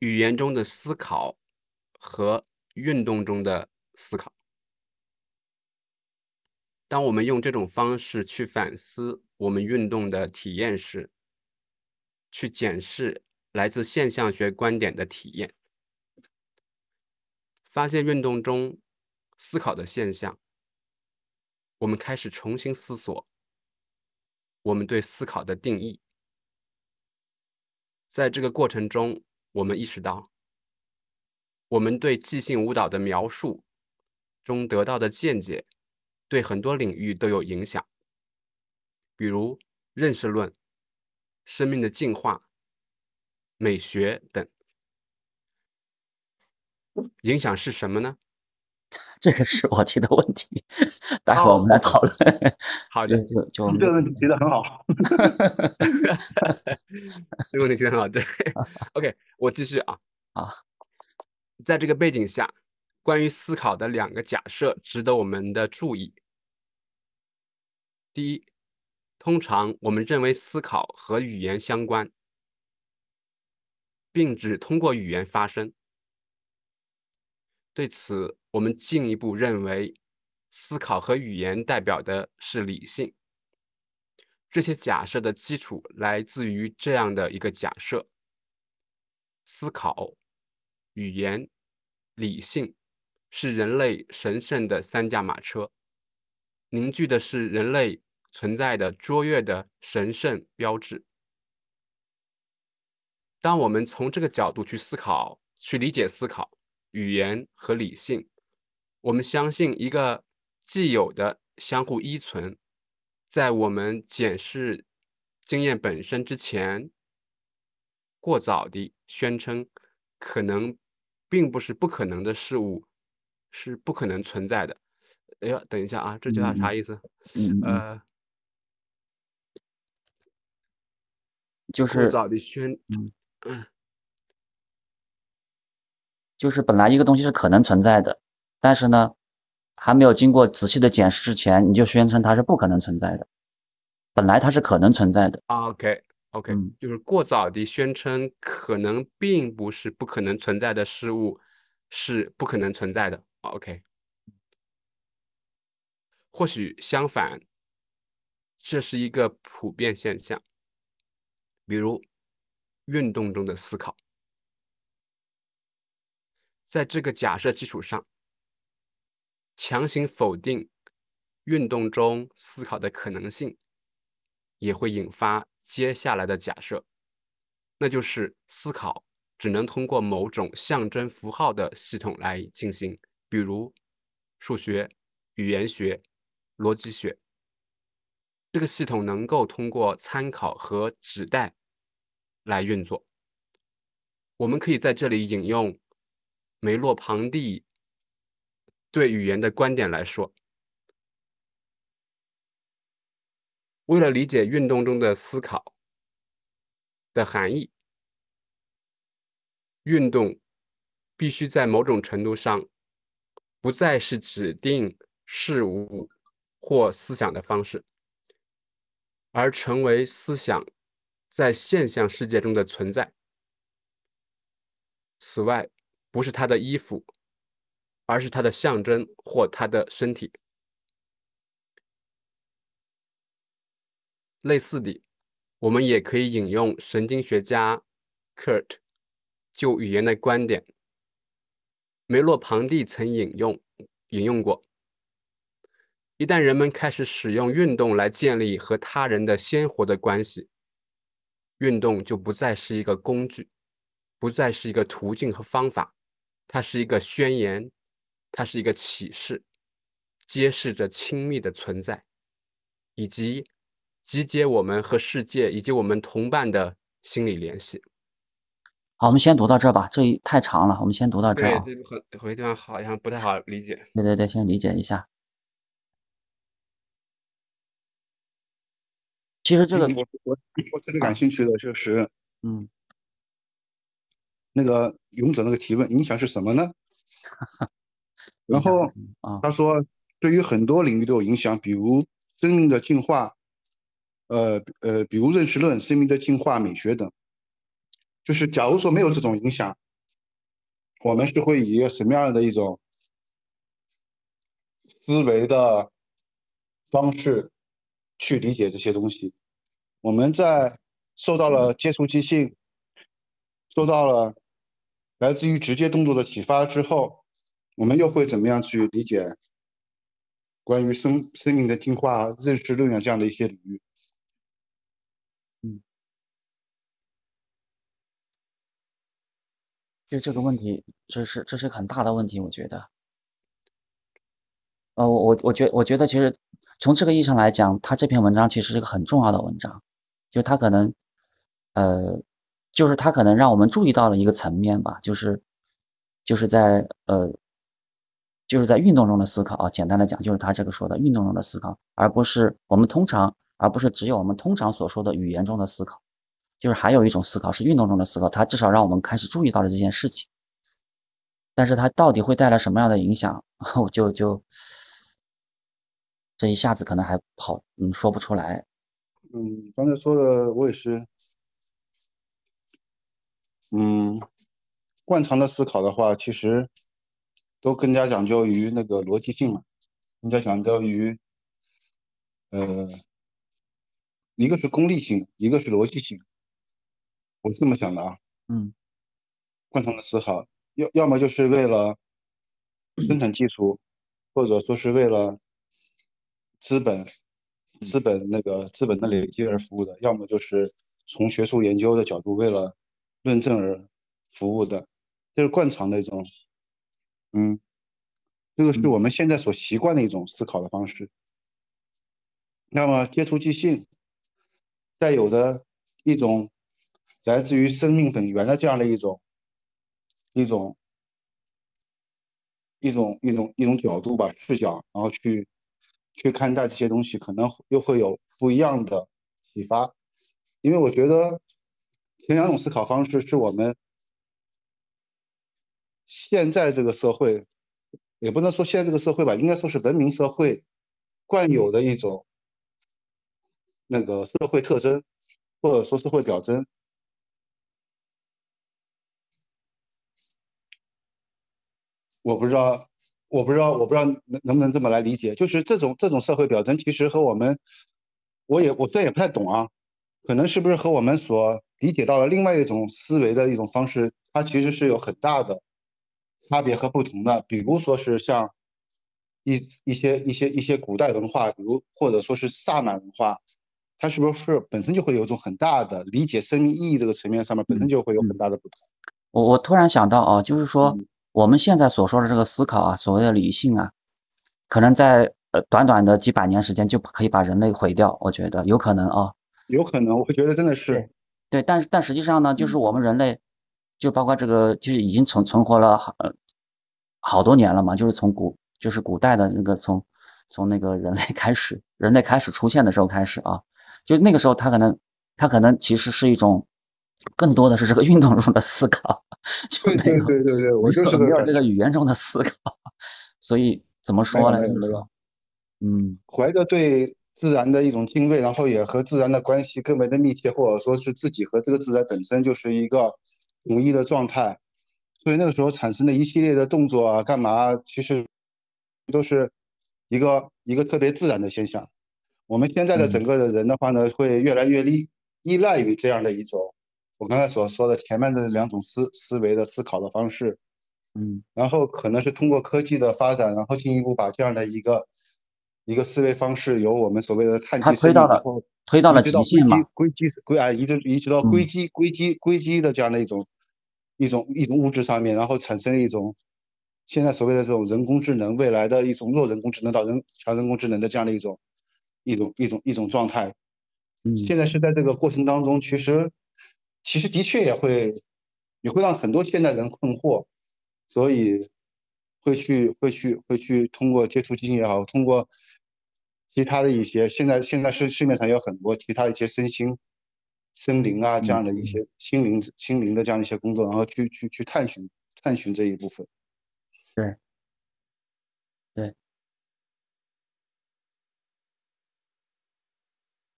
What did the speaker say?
语言中的思考和运动中的思考。当我们用这种方式去反思我们运动的体验时，去检视来自现象学观点的体验，发现运动中思考的现象，我们开始重新思索我们对思考的定义。在这个过程中，我们意识到，我们对即兴舞蹈的描述中得到的见解。对很多领域都有影响，比如认识论、生命的进化、美学等。影响是什么呢？这个是我提的问题，待会儿我们来讨论。好的，就就这个问题提的很好。这个问题提的很好，对。OK，我继续啊。啊，在这个背景下。关于思考的两个假设值得我们的注意。第一，通常我们认为思考和语言相关，并只通过语言发生。对此，我们进一步认为，思考和语言代表的是理性。这些假设的基础来自于这样的一个假设：思考、语言、理性。是人类神圣的三驾马车，凝聚的是人类存在的卓越的神圣标志。当我们从这个角度去思考、去理解思考、语言和理性，我们相信一个既有的相互依存，在我们检视经验本身之前，过早地宣称可能并不是不可能的事物。是不可能存在的。哎呀，等一下啊，这句话啥意思？呃，就是早的宣，嗯，就是本来一个东西是可能存在的，但是呢，还没有经过仔细的检视之前，你就宣称它是不可能存在的。本来它是可能存在的。OK，OK，就是过早的宣称可能并不是不可能存在的事物是不可能存在的。OK，或许相反，这是一个普遍现象。比如，运动中的思考，在这个假设基础上，强行否定运动中思考的可能性，也会引发接下来的假设，那就是思考只能通过某种象征符号的系统来进行。比如数学、语言学、逻辑学，这个系统能够通过参考和指代来运作。我们可以在这里引用梅洛庞蒂对语言的观点来说：为了理解运动中的思考的含义，运动必须在某种程度上。不再是指定事物或思想的方式，而成为思想在现象世界中的存在。此外，不是他的衣服，而是他的象征或他的身体。类似的，我们也可以引用神经学家 Kurt 就语言的观点。梅洛庞蒂曾引用引用过：一旦人们开始使用运动来建立和他人的鲜活的关系，运动就不再是一个工具，不再是一个途径和方法，它是一个宣言，它是一个启示，揭示着亲密的存在，以及集结我们和世界以及我们同伴的心理联系。好，我们先读到这吧，这一太长了，我们先读到这儿。对，这个很有些地方好像不太好理解。对对对，先理解一下。其实这个，我我我特别感兴趣的就是，嗯，那个勇者那个提问，影响是什么呢？然后他说，对于很多领域都有影响，比如生命的进化，呃呃，比如认识论、生命的进化、美学等。就是假如说没有这种影响，我们是会以一个什么样的一种思维的方式去理解这些东西？我们在受到了接触即兴，受到了来自于直接动作的启发之后，我们又会怎么样去理解关于生生命的进化、认识论啊这样的一些领域？就这个问题，这是这是很大的问题，我觉得。呃，我我我觉我觉得其实从这个意义上来讲，他这篇文章其实是一个很重要的文章，就他可能，呃，就是他可能让我们注意到了一个层面吧，就是就是在呃，就是在运动中的思考啊，简单的讲，就是他这个说的运动中的思考，而不是我们通常，而不是只有我们通常所说的语言中的思考。就是还有一种思考是运动中的思考，它至少让我们开始注意到了这件事情，但是它到底会带来什么样的影响，我就就这一下子可能还好，嗯，说不出来。嗯，刚才说的我也是，嗯，惯常的思考的话，其实都更加讲究于那个逻辑性嘛，更加讲究于，呃，一个是功利性，一个是逻辑性。我是这么想的啊，嗯，惯常的思考，要要么就是为了 生产技术，或者说是为了资本、资本那个资本的累积而服务的，要么就是从学术研究的角度为了论证而服务的，这是惯常的一种，嗯，这个是我们现在所习惯的一种思考的方式。那么接触即兴带有的一种。来自于生命本源的这样的一种一种一种一种一种角度吧，视角，然后去去看待这些东西，可能又会有不一样的启发。因为我觉得前两种思考方式是我们现在这个社会，也不能说现在这个社会吧，应该说是文明社会惯有的一种那个社会特征，或者说社会表征。我不知道，我不知道，我不知道能能不能这么来理解，就是这种这种社会表征，其实和我们，我也我虽然也不太懂啊，可能是不是和我们所理解到的另外一种思维的一种方式，它其实是有很大的差别和不同的。比如说是像一一些一些一些古代文化，比如或者说是萨满文化，它是不是本身就会有一种很大的理解生命意义这个层面上面本身就会有很大的不同。我我突然想到啊，就是说。我们现在所说的这个思考啊，所谓的理性啊，可能在呃短短的几百年时间就可以把人类毁掉。我觉得有可能啊，有可能，我觉得真的是对。但是但实际上呢，就是我们人类，就包括这个，就是已经存存活了好好多年了嘛。就是从古就是古代的那个从从那个人类开始，人类开始出现的时候开始啊，就那个时候他可能他可能其实是一种。更多的是这个运动中的思考，就没有对对对，我就是没有这个语言中的思考，所以怎么说呢？嗯，怀着对自然的一种敬畏，然后也和自然的关系更为的密切，或者说是自己和这个自然本身就是一个统一的状态，所以那个时候产生的一系列的动作啊，干嘛，其实都是一个一个特别自然的现象。我们现在的整个的人的话呢，会越来越依依赖于这样的一种。我刚才所说的前面的两种思思维的思考的方式，嗯，然后可能是通过科技的发展，然后进一步把这样的一个一个思维方式，由我们所谓的碳基推到了推到了极限嘛，硅基硅啊，一直一直到硅基硅基硅基的这样的一种一种一种物质上面，然后产生了一种现在所谓的这种人工智能，未来的一种弱人工智能到人强人工智能的这样的一种一种一种一种状态。嗯，现在是在这个过程当中，其实。其实的确也会，也会让很多现代人困惑，所以会去会去会去通过接触基金也好，通过其他的一些现在现在市市面上有很多其他一些身心、森林啊这样的一些心灵心灵的这样一些工作，然后去去去探寻探寻这一部分。对，对，